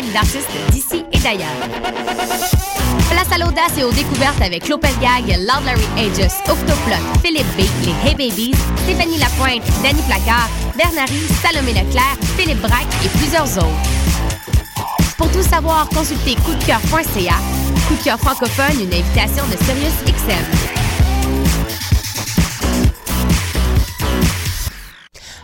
plus de 100 spectacles d'artistes d'ici et d'ailleurs. Place à l'audace et aux découvertes avec Lopez Gag, Loud Larry Aegis, Octoplot, Philippe B, les Hey Babies, Stéphanie Lapointe, Danny Placard, Bernary, Salomé Leclerc, Philippe Braque et plusieurs autres. Pour tout savoir, consultez coupdecoeur.ca. Coup de cœur francophone, une invitation de Sirius XM.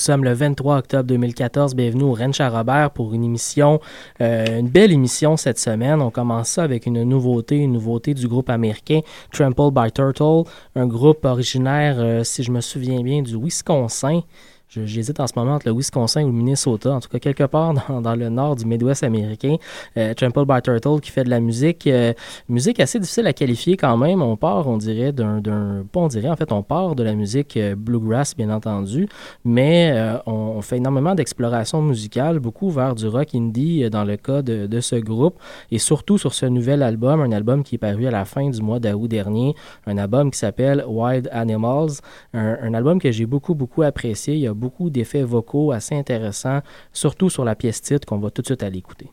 sommes le 23 octobre 2014. Bienvenue au à Robert pour une émission, euh, une belle émission cette semaine. On commence ça avec une nouveauté, une nouveauté du groupe américain Trample by Turtle, un groupe originaire, euh, si je me souviens bien, du Wisconsin. J'hésite en ce moment entre le Wisconsin ou le Minnesota, en tout cas quelque part dans, le nord du Midwest américain. Euh, Trample by Turtle qui fait de la musique, euh, musique assez difficile à qualifier quand même. On part, on dirait, d'un, pas on dirait, en fait, on part de la musique euh, bluegrass, bien entendu, mais euh, on, fait énormément d'exploration musicale, beaucoup vers du rock indie dans le cas de, de, ce groupe, et surtout sur ce nouvel album, un album qui est paru à la fin du mois d'août dernier, un album qui s'appelle Wild Animals, un, un album que j'ai beaucoup, beaucoup apprécié. Beaucoup d'effets vocaux assez intéressants, surtout sur la pièce titre qu'on va tout de suite aller écouter.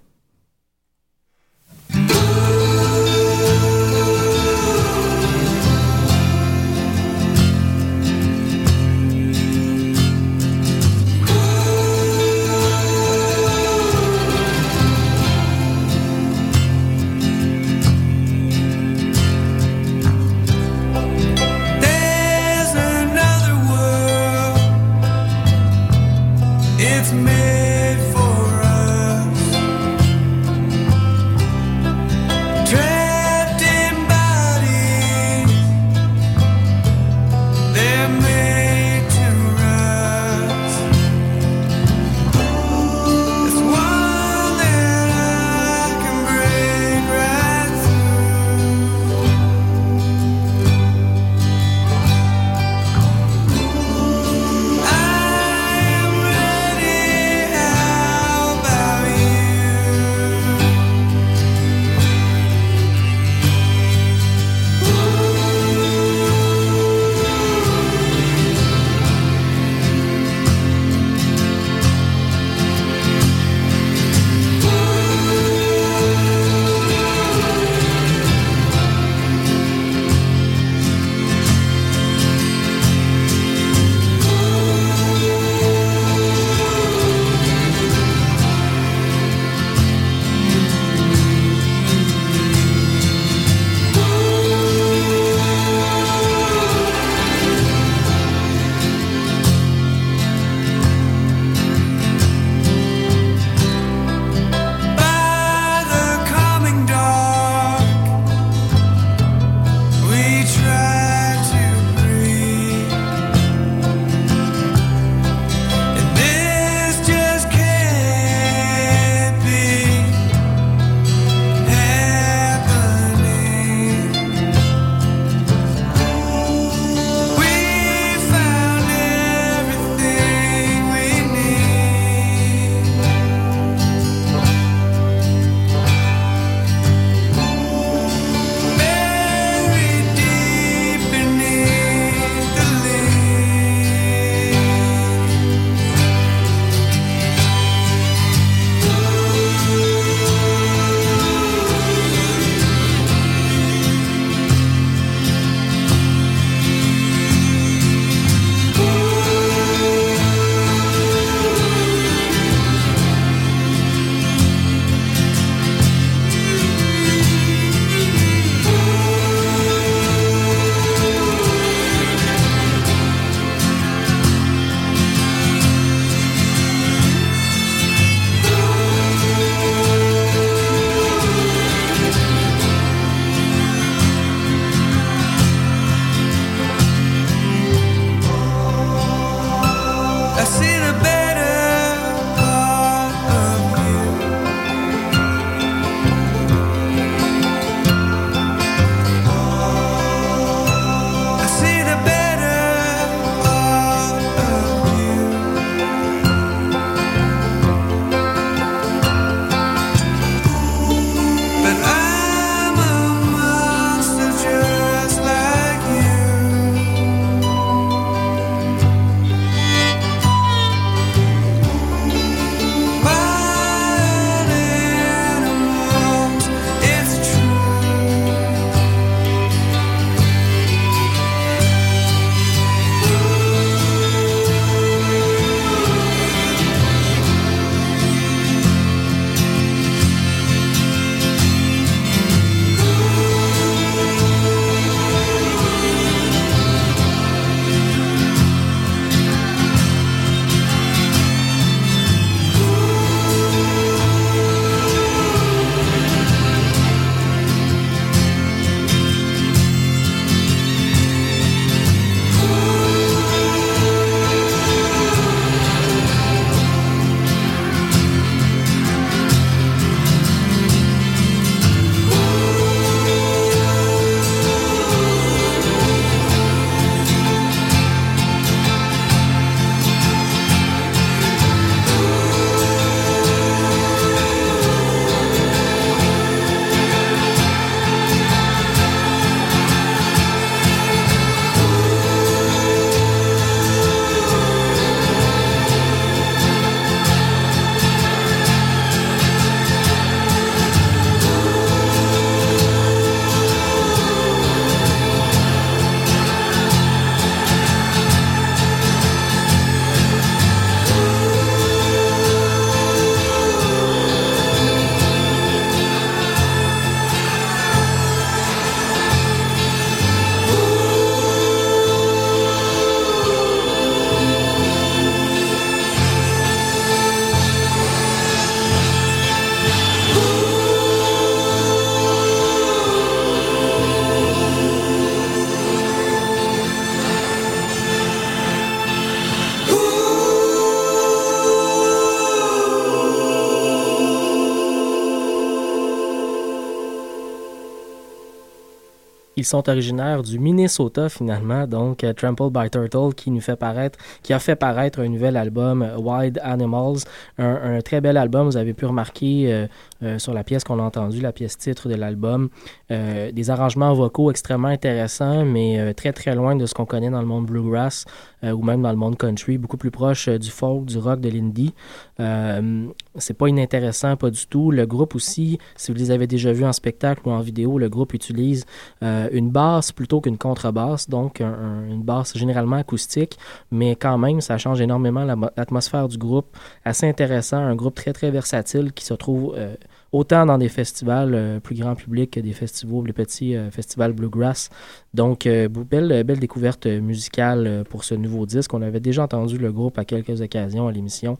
Ils sont originaires du Minnesota finalement, donc uh, Trampled by Turtle qui nous fait paraître, qui a fait paraître un nouvel album euh, Wild Animals, un, très bel album. Vous avez pu remarquer euh, euh, sur la pièce qu'on a entendue, la pièce titre de l'album, des arrangements vocaux extrêmement intéressants, mais très très loin de ce qu'on connaît dans le monde bluegrass ou même dans le monde country, beaucoup plus proche du folk, du rock, de l'indie. C'est pas inintéressant, pas du tout. Le groupe aussi, si vous les avez déjà vus en spectacle ou en vidéo, le groupe utilise une basse plutôt qu'une contrebasse, donc une basse généralement acoustique, mais quand même, ça change énormément l'atmosphère du groupe. Assez intéressant, un groupe très très versatile qui se trouve euh, autant dans des festivals euh, plus grand public que des festivals, les petits euh, festivals bluegrass. Donc, belle, belle découverte musicale pour ce nouveau disque. On avait déjà entendu le groupe à quelques occasions à l'émission.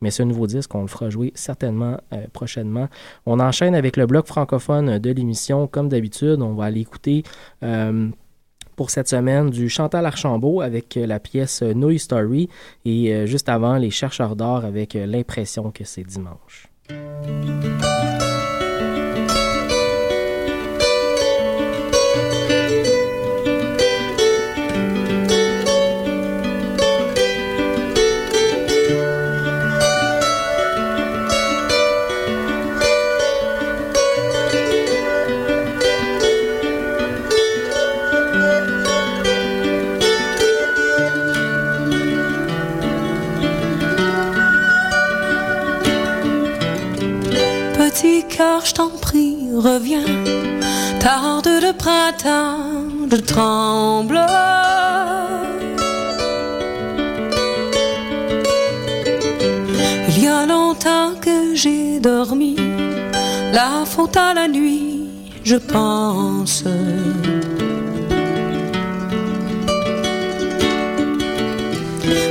Mais ce nouveau disque, on le fera jouer certainement euh, prochainement. On enchaîne avec le bloc francophone de l'émission. Comme d'habitude, on va aller écouter euh, pour cette semaine du Chantal Archambault avec la pièce No Story et euh, juste avant les chercheurs d'or avec l'impression que c'est dimanche. Car je t'en prie, reviens. Tarde le printemps, je tremble. Il y a longtemps que j'ai dormi, la faute à la nuit, je pense.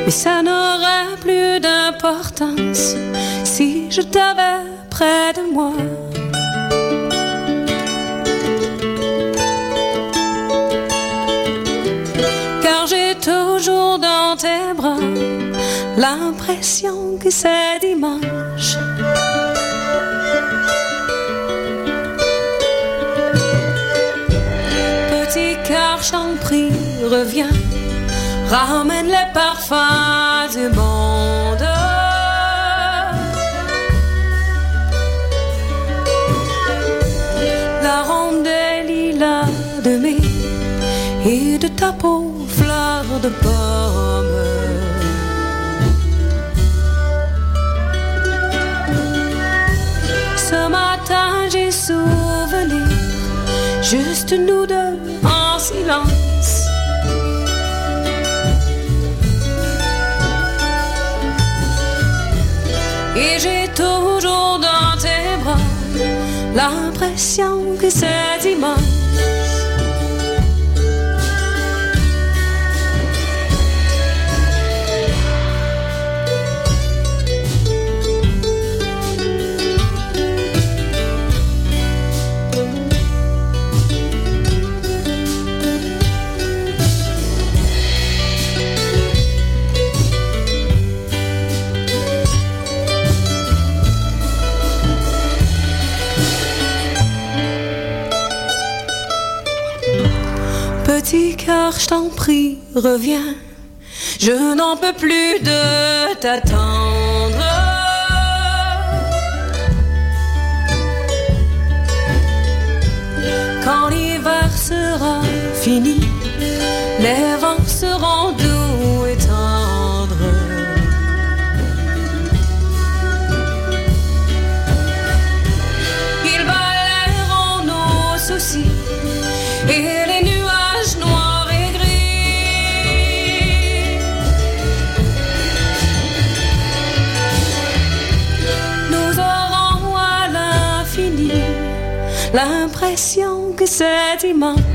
Mais ça n'aurait plus d'importance si je t'avais près de moi. Car j'ai toujours dans tes bras l'impression que c'est dimanche. Petit cœur prie, reviens, ramène les parfums du monde. Et de ta peau fleur de pomme. Ce matin j'ai souvenir, juste nous deux en silence. Et j'ai toujours dans tes bras l'impression que c'est dimanche. Je t'en prie, reviens. Je n'en peux plus de t'attendre. Quand l'hiver sera fini, les vents seront l'impression que c'est dimanche.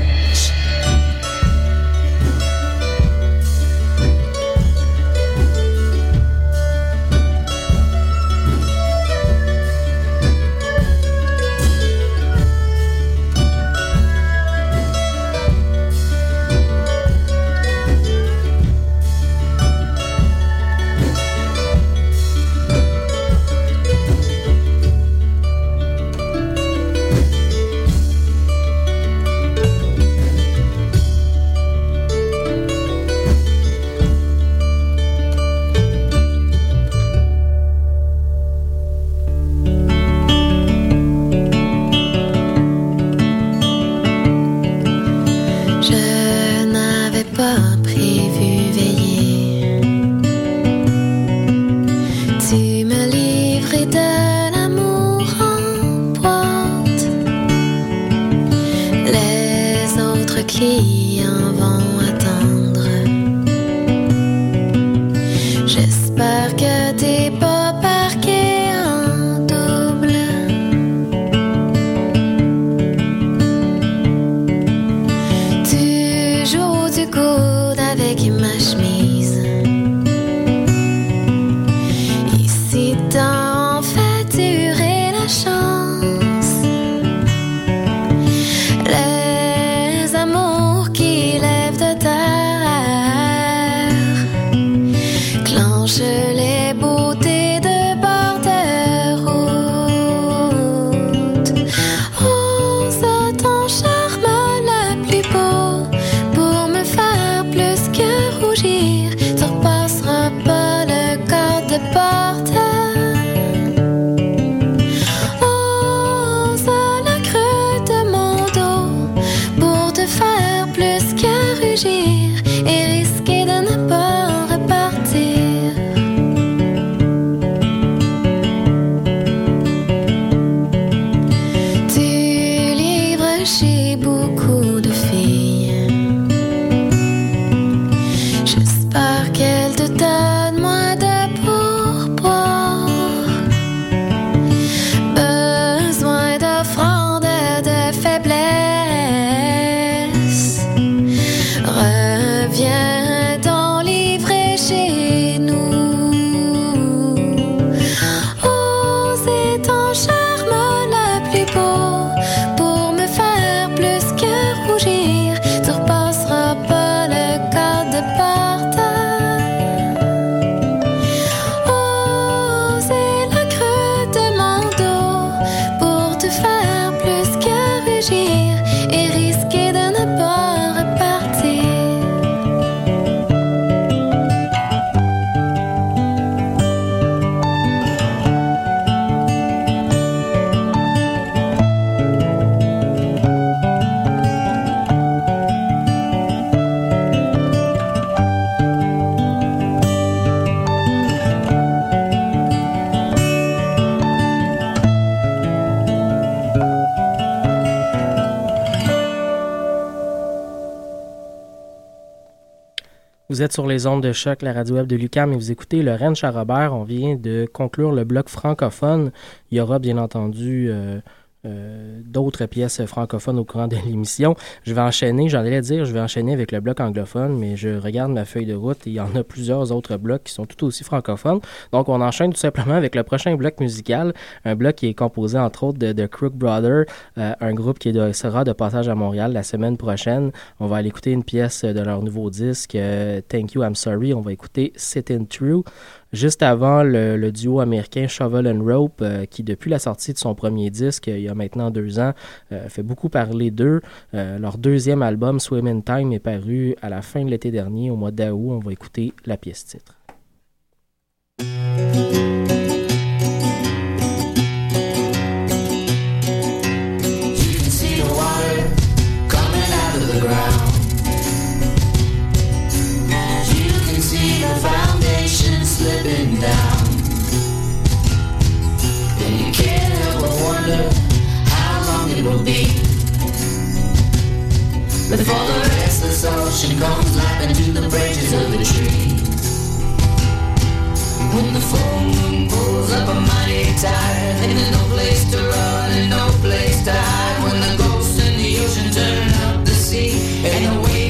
Autres clients Vous êtes sur les ondes de choc, la radio web de Lucam, et vous écoutez Lorraine Charrobert. On vient de conclure le bloc francophone. Il y aura bien entendu euh, euh, d'autres pièces francophones au courant de l'émission. Je vais enchaîner, j'allais dire, je vais enchaîner avec le bloc anglophone, mais je regarde ma feuille de route et il y en a plusieurs autres blocs qui sont tout aussi francophones. Donc, on enchaîne tout simplement avec le prochain bloc musical, un bloc qui est composé entre autres de, Crook Brother, euh, un groupe qui sera de passage à Montréal la semaine prochaine. On va aller écouter une pièce de leur nouveau disque, euh, Thank You, I'm Sorry. On va écouter Sitting True. Juste avant, le, duo américain Shovel and Rope, euh, qui depuis la sortie de son premier disque, il y a maintenant deux ans, euh, fait beaucoup parler d'eux. Euh, leur deuxième album, Swim in Time, est paru à la fin de l'été dernier, au mois d'août. On va écouter la pièce titre. Before the restless ocean comes lapping to the branches of the trees When the full moon pulls up a mighty tide And there's no place to run and no place to hide When the ghosts in the ocean turn up the sea And the waves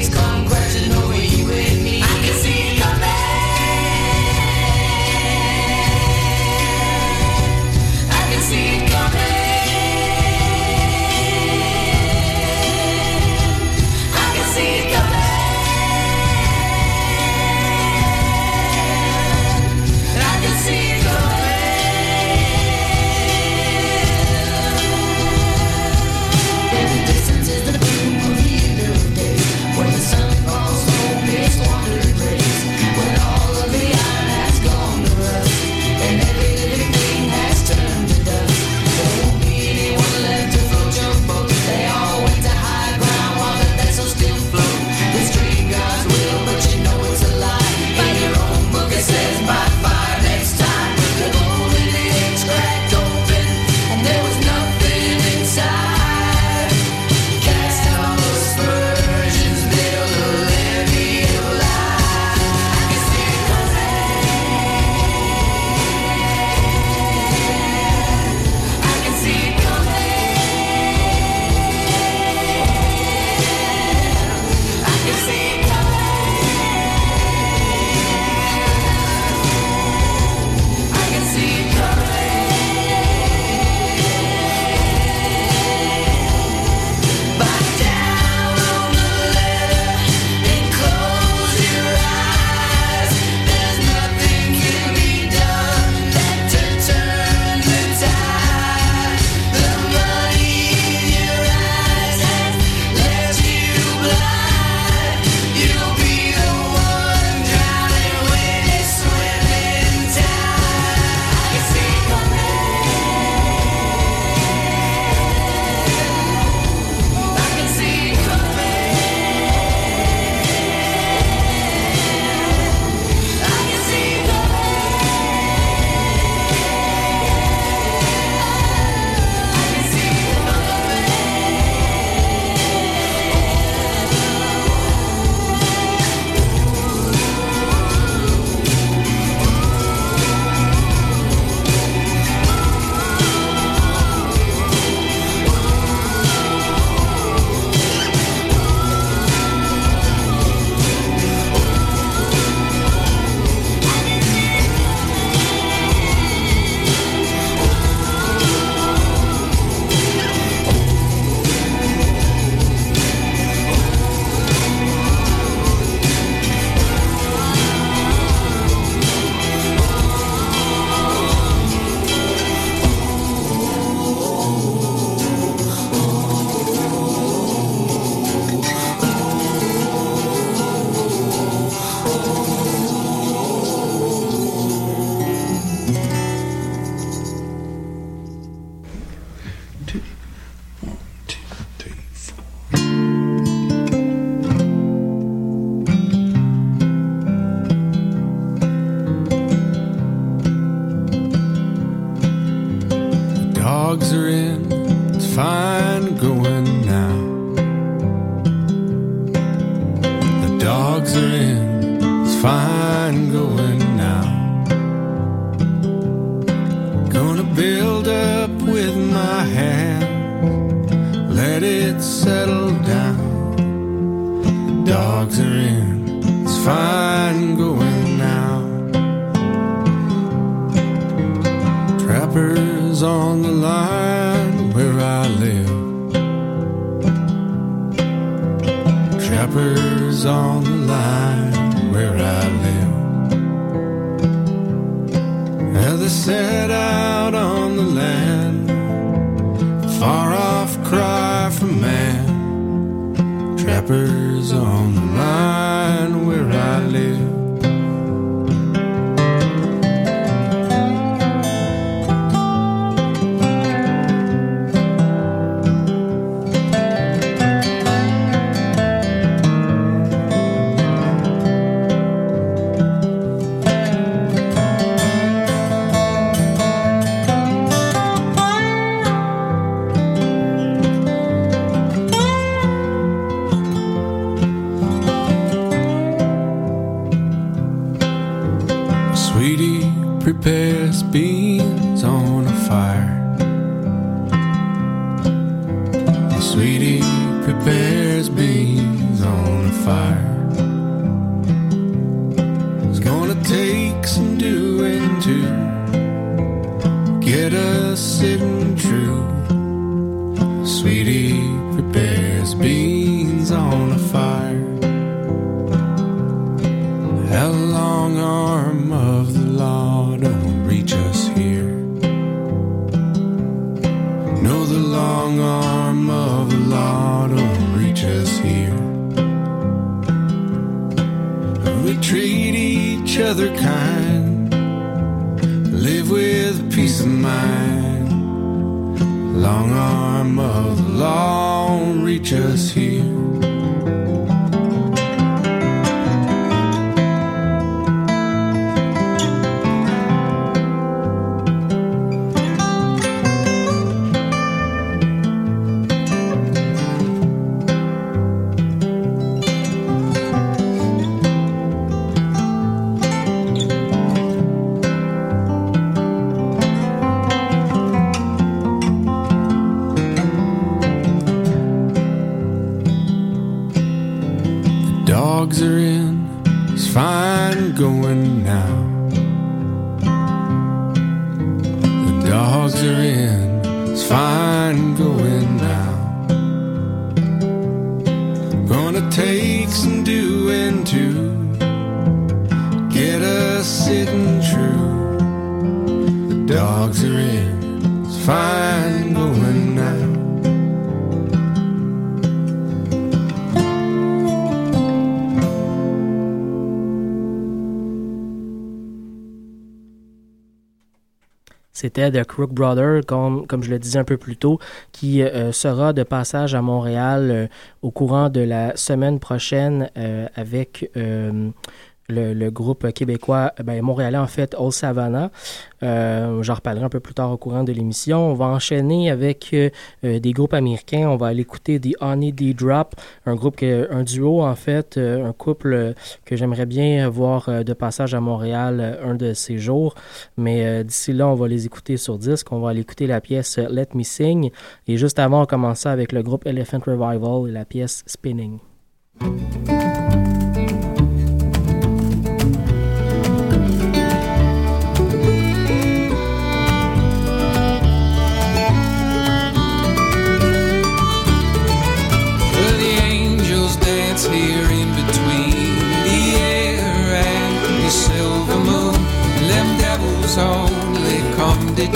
find long arm of the law don't reach us here. We treat each other kind, live with peace of mind. Long arm of the law won't reach us here. The Crook Brother, comme, comme je le disais un peu plus tôt, qui euh, sera de passage à Montréal euh, au courant de la semaine prochaine euh, avec le, groupe québécois, ben, montréalais en fait, Old Savannah. Euh, J'en reparlerai un peu plus tard au courant de l'émission. On va enchaîner avec euh, euh, des groupes américains. On va aller écouter The Honey D Drop, un groupe, un duo en fait, euh, un couple que j'aimerais bien voir de passage à Montréal un de ces jours. Mais d'ici là, on va les écouter sur disque. On va aller écouter la pièce Let Me Sing. Et juste avant, on commençait avec le groupe Elephant Revival et la pièce Spinning.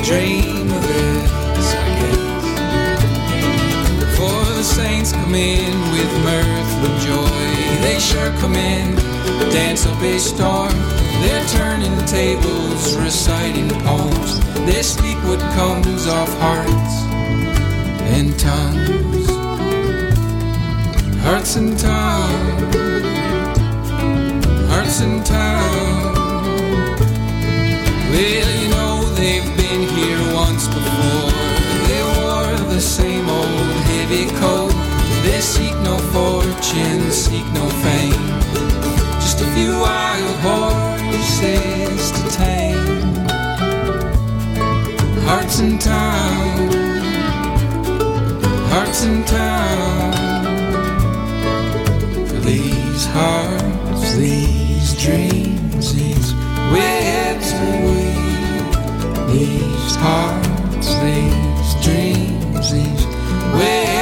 Dream of this, I guess. For the saints come in with mirth and joy. They sure come in, dance up a storm. They're turning tables, reciting poems. They speak what comes off hearts and tongues hearts in town, hearts in town. Well, they wore the same old heavy coat. They seek no fortune, seek no fame. Just a few wild horses to tame. Hearts in town, hearts in town. For these hearts, these dreams, these webs we weave. These hearts roses. Where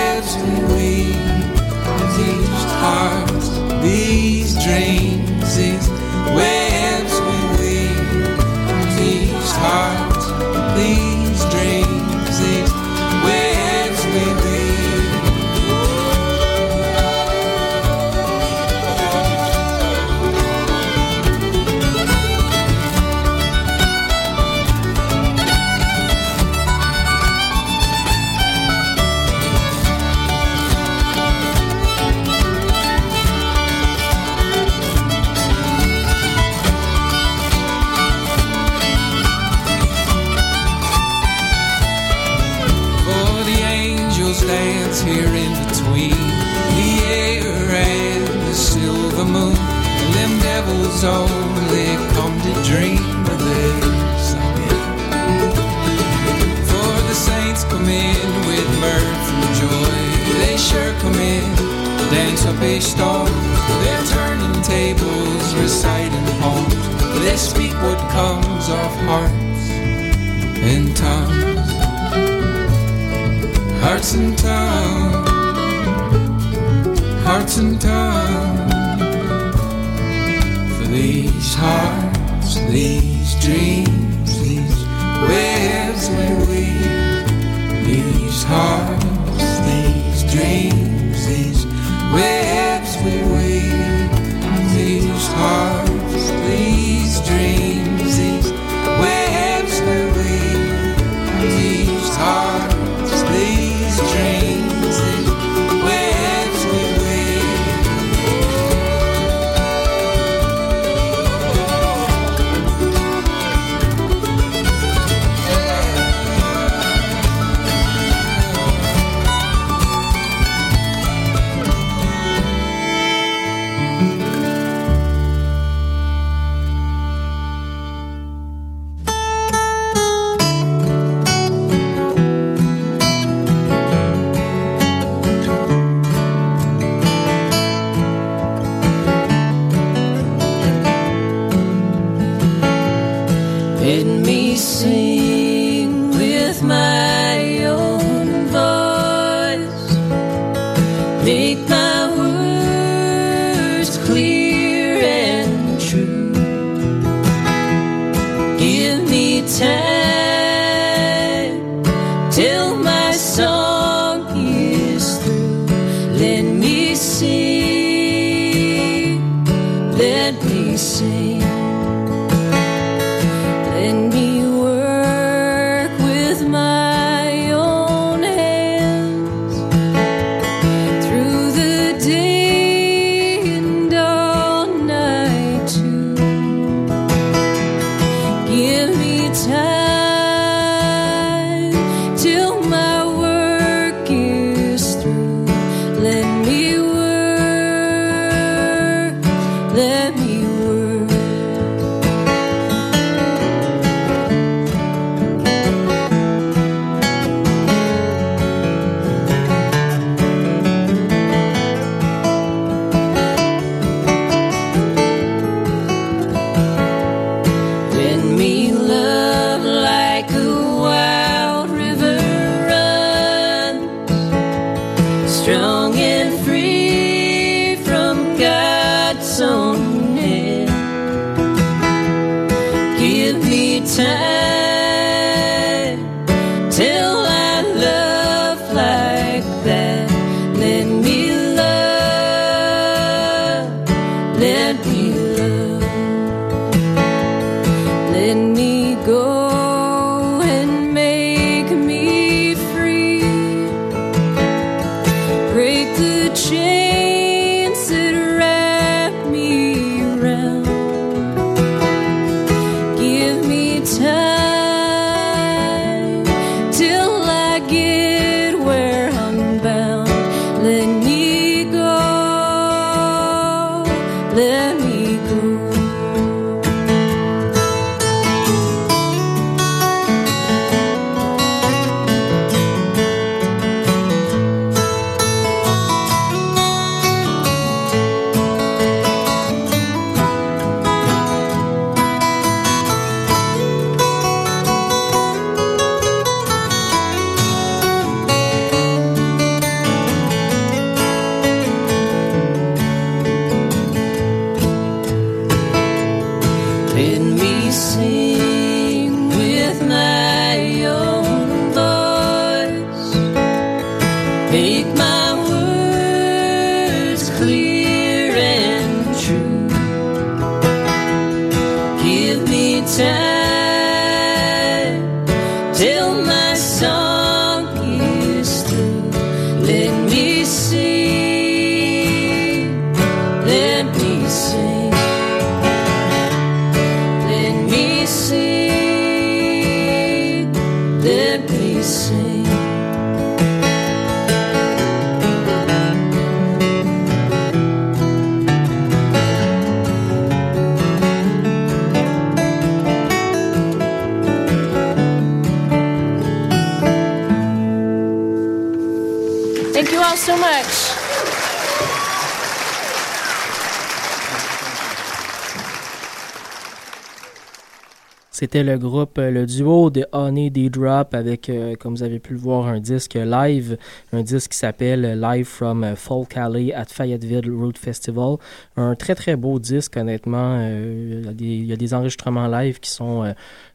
C'était le groupe, euh, le duo de Honey D Drop avec, euh, comme vous avez pu le voir, un disque live, un disque qui s'appelle Live from euh, Folk Alley at Fayetteville Road Festival. Un très très beau disque, honnêtement. Il y a des- enregistrements live qui sont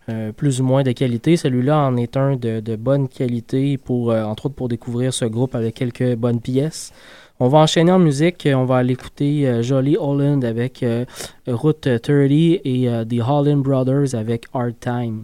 euh, plus ou moins de qualité. Celui-là en est un de, bonne qualité, pour, euh, entre autres pour découvrir ce groupe avec quelques bonnes pièces. On va enchaîner en musique. On va aller écouter euh, Jolly Holland avec euh, Route 30 et The Holland Brothers avec Hard Time.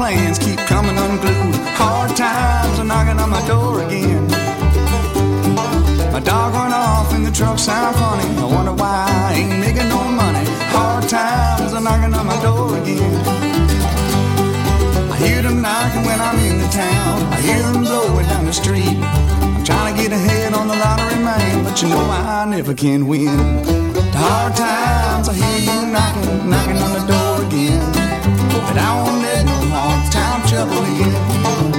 Plans keep coming unglued. Hard times are knocking on my door again. My dog went off and the truck sound funny. I wonder why I ain't making no money. Hard times are knocking on my door again. I hear them knocking when I'm in the town. I hear them blowing down the street. I'm trying to get ahead on the lottery man, but you know I never can win. The hard times, I hear you knocking, knocking on the door again. But I won't let time trouble in.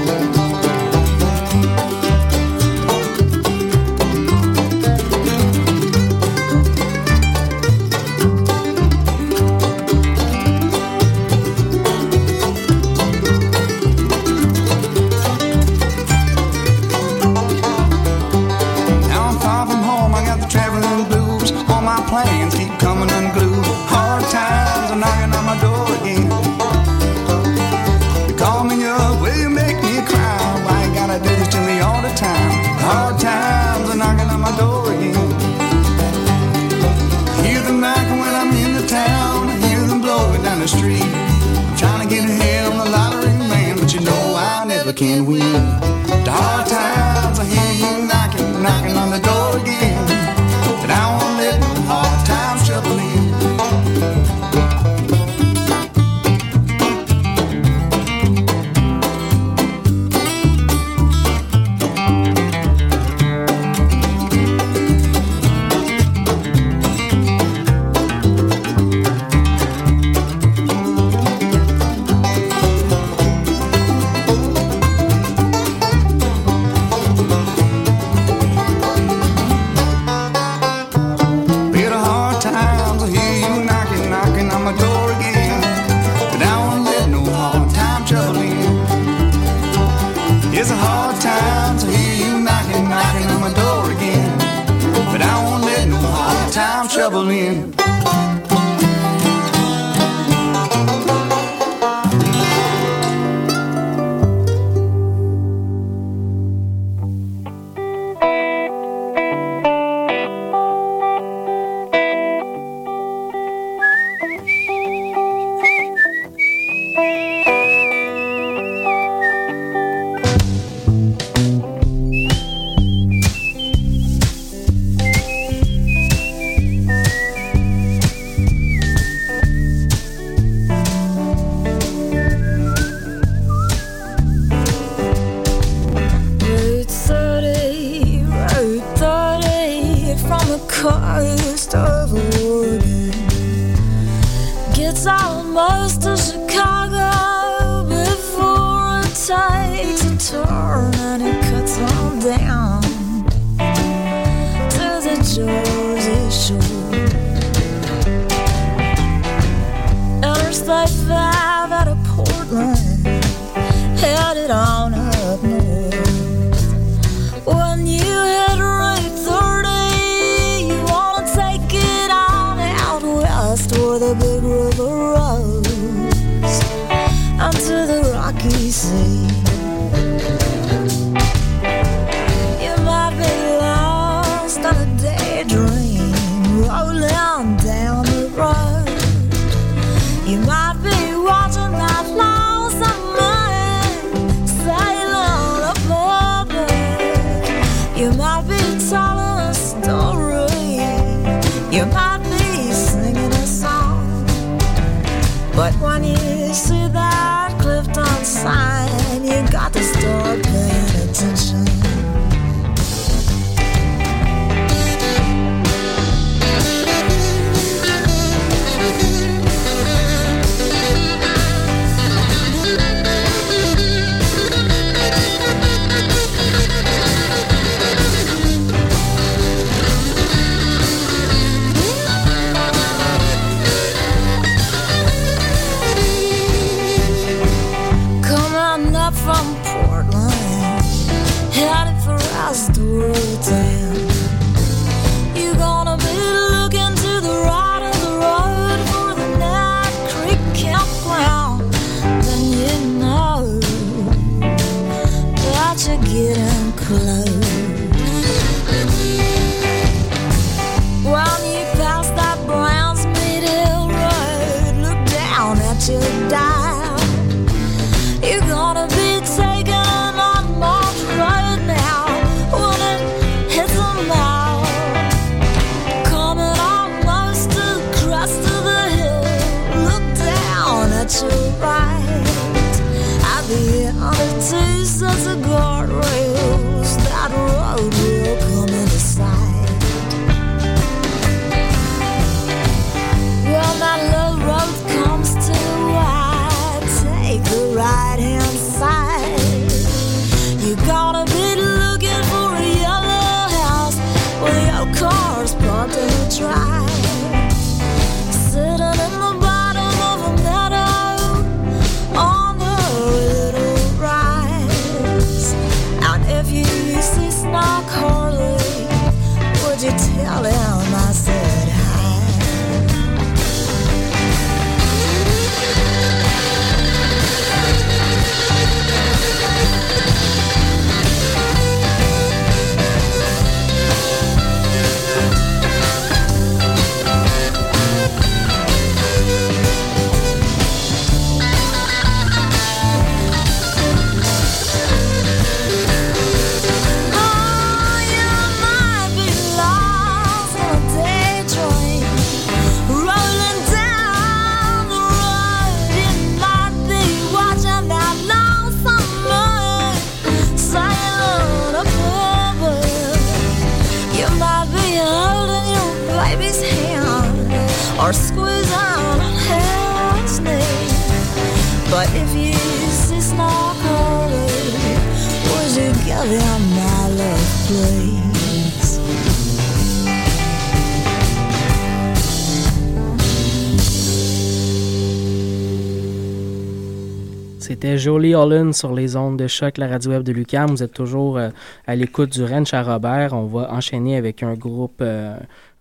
C'était Jolie Holland sur les ondes de choc, la radio web de Lucam. Vous êtes toujours euh, à l'écoute du Ranch à Robert. On va enchaîner avec un groupe, euh,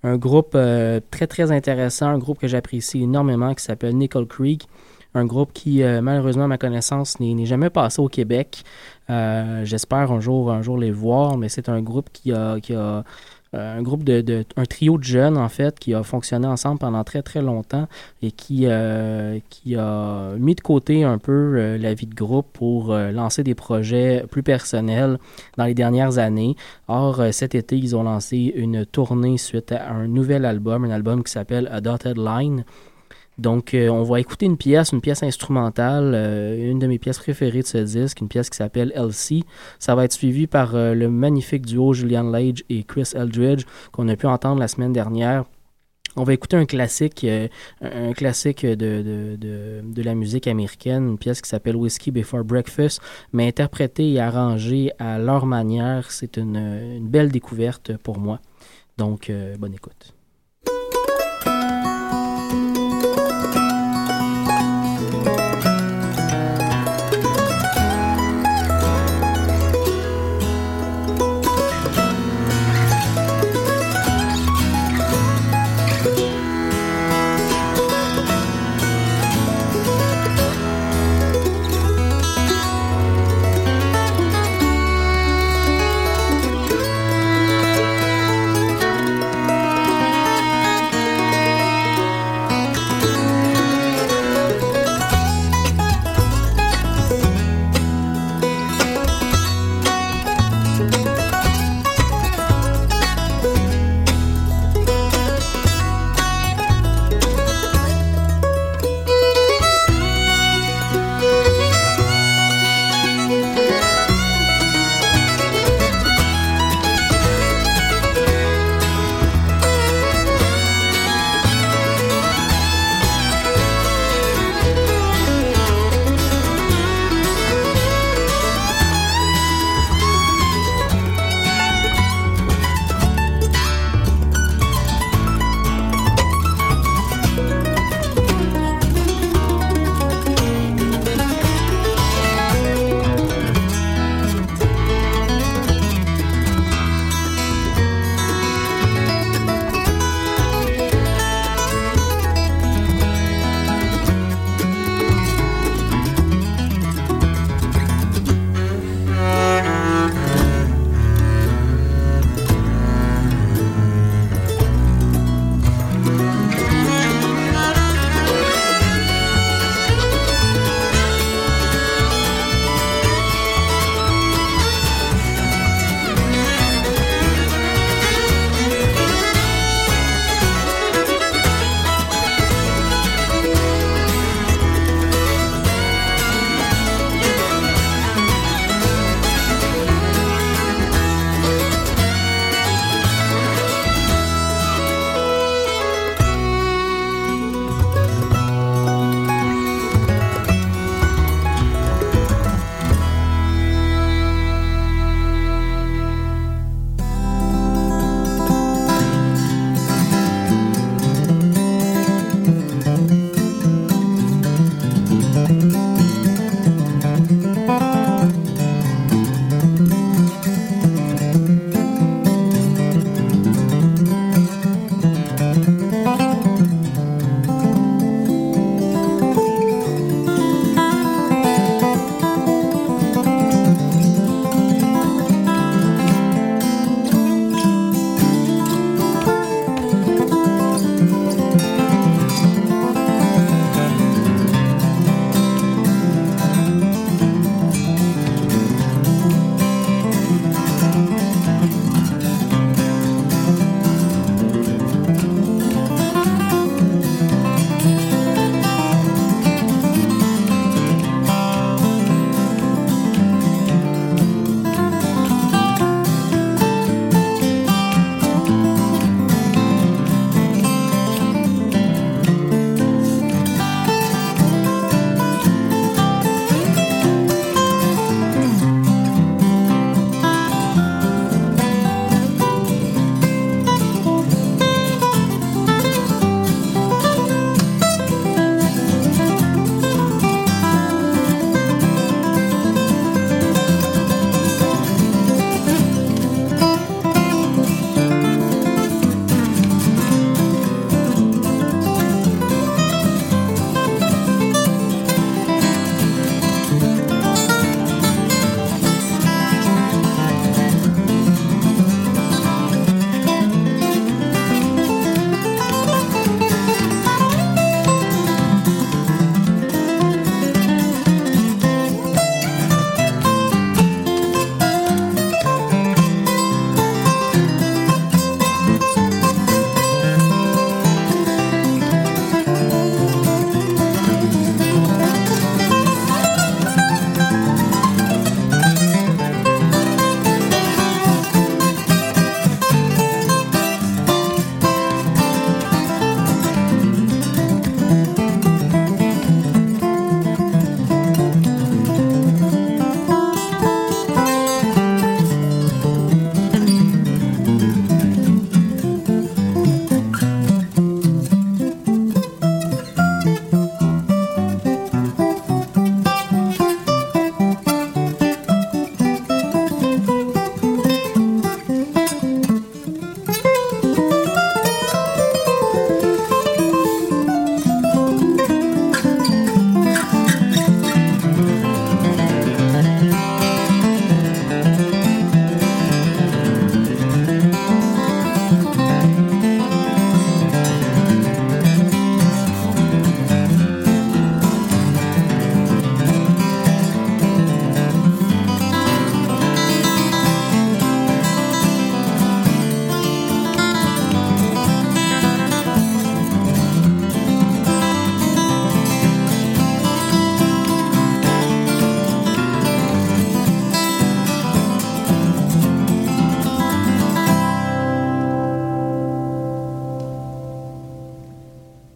un groupe euh, très très intéressant, un groupe que j'apprécie énormément qui s'appelle Nickel Creek. Un groupe qui, malheureusement, à ma connaissance, n'est jamais passé au Québec. Euh, J'espère un jour, un jour les voir, mais c'est un groupe qui a, qui a euh, un groupe de, un trio de jeunes en fait qui a fonctionné ensemble pendant très très longtemps et qui euh, qui a mis de côté un peu la vie de groupe pour lancer des projets plus personnels dans les dernières années. Or cet été ils ont lancé une tournée suite à un nouvel album, un album qui s'appelle A Dotted Line. Donc, euh, on va écouter une pièce, une pièce instrumentale, euh, une de mes pièces préférées de ce disque, une pièce qui s'appelle Elsie. Ça va être suivi par euh, le magnifique duo Julian Lage et Chris Eldridge qu'on a pu entendre la semaine dernière. On va écouter un classique, un classique de, de, de, la musique américaine, une pièce qui s'appelle Whiskey Before Breakfast, mais interprétée et arrangée à leur manière. C'est une, belle découverte pour moi. Donc, bonne écoute.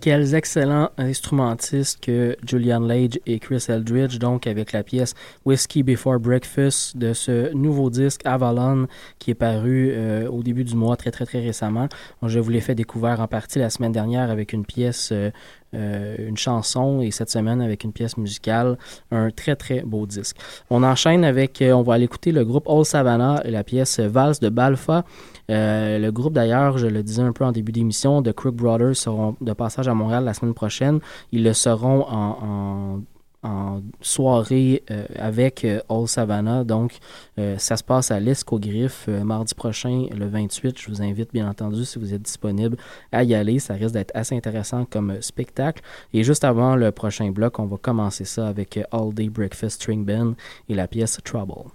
Quels excellents instrumentistes que Julian Lage et Chris Eldridge, donc avec la pièce Whiskey Before Breakfast de ce nouveau disque Avalon qui est paru euh, au début du mois très très très récemment. Je vous l'ai fait découvrir en partie la semaine dernière avec une pièce, euh, euh, une chanson et cette semaine avec une pièce musicale. Un très très beau disque. On enchaîne avec, euh, on va aller écouter le groupe Old Savannah et la pièce Valse de Balfa. Euh, le groupe d'ailleurs, je le disais un peu en début d'émission, de Crook Brothers seront de passage à Montréal la semaine prochaine. Ils le seront en, en soirée euh, avec euh, All Savannah. Donc, euh, ça se passe à l'Esco Griffe euh, mardi prochain, le 28. Je vous invite, bien entendu, si vous êtes disponible, à y aller. Ça risque d'être assez intéressant comme euh, spectacle. Et juste avant le prochain bloc, on va commencer ça avec euh, All Day Breakfast String Band et la pièce Trouble.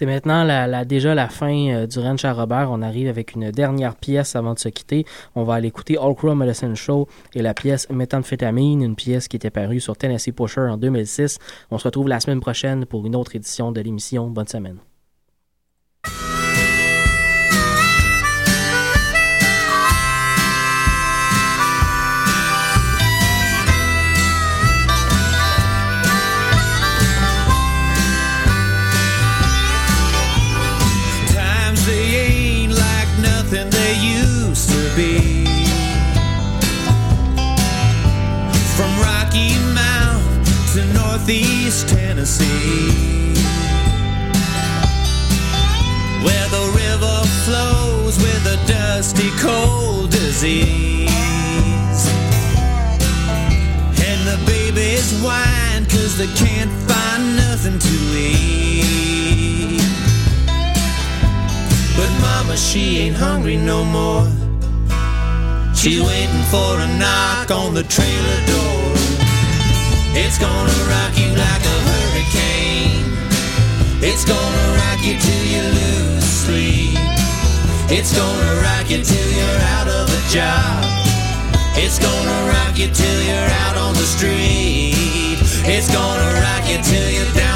C'est maintenant déjà la fin euh, du Ranch à Robert. On arrive avec une dernière pièce avant de se quitter. On va aller écouter All Crow Medicine Show et la pièce Methamphétamine, une pièce qui était parue sur Tennessee Pusher en 2006. On se retrouve la semaine prochaine pour une autre édition de l'émission. Bonne semaine. Be. From Rocky Mount to Northeast Tennessee, where the river flows with a dusty cold disease. And the babies whine cause they can't find nothing to eat. But mama, she ain't hungry no more. She's waiting for a knock on the trailer door. It's gonna rock you like a hurricane. It's gonna rock you till you lose sleep. It's gonna rock you till you're out of a job. It's gonna rock you till you're out on the street. It's gonna rock you till you're down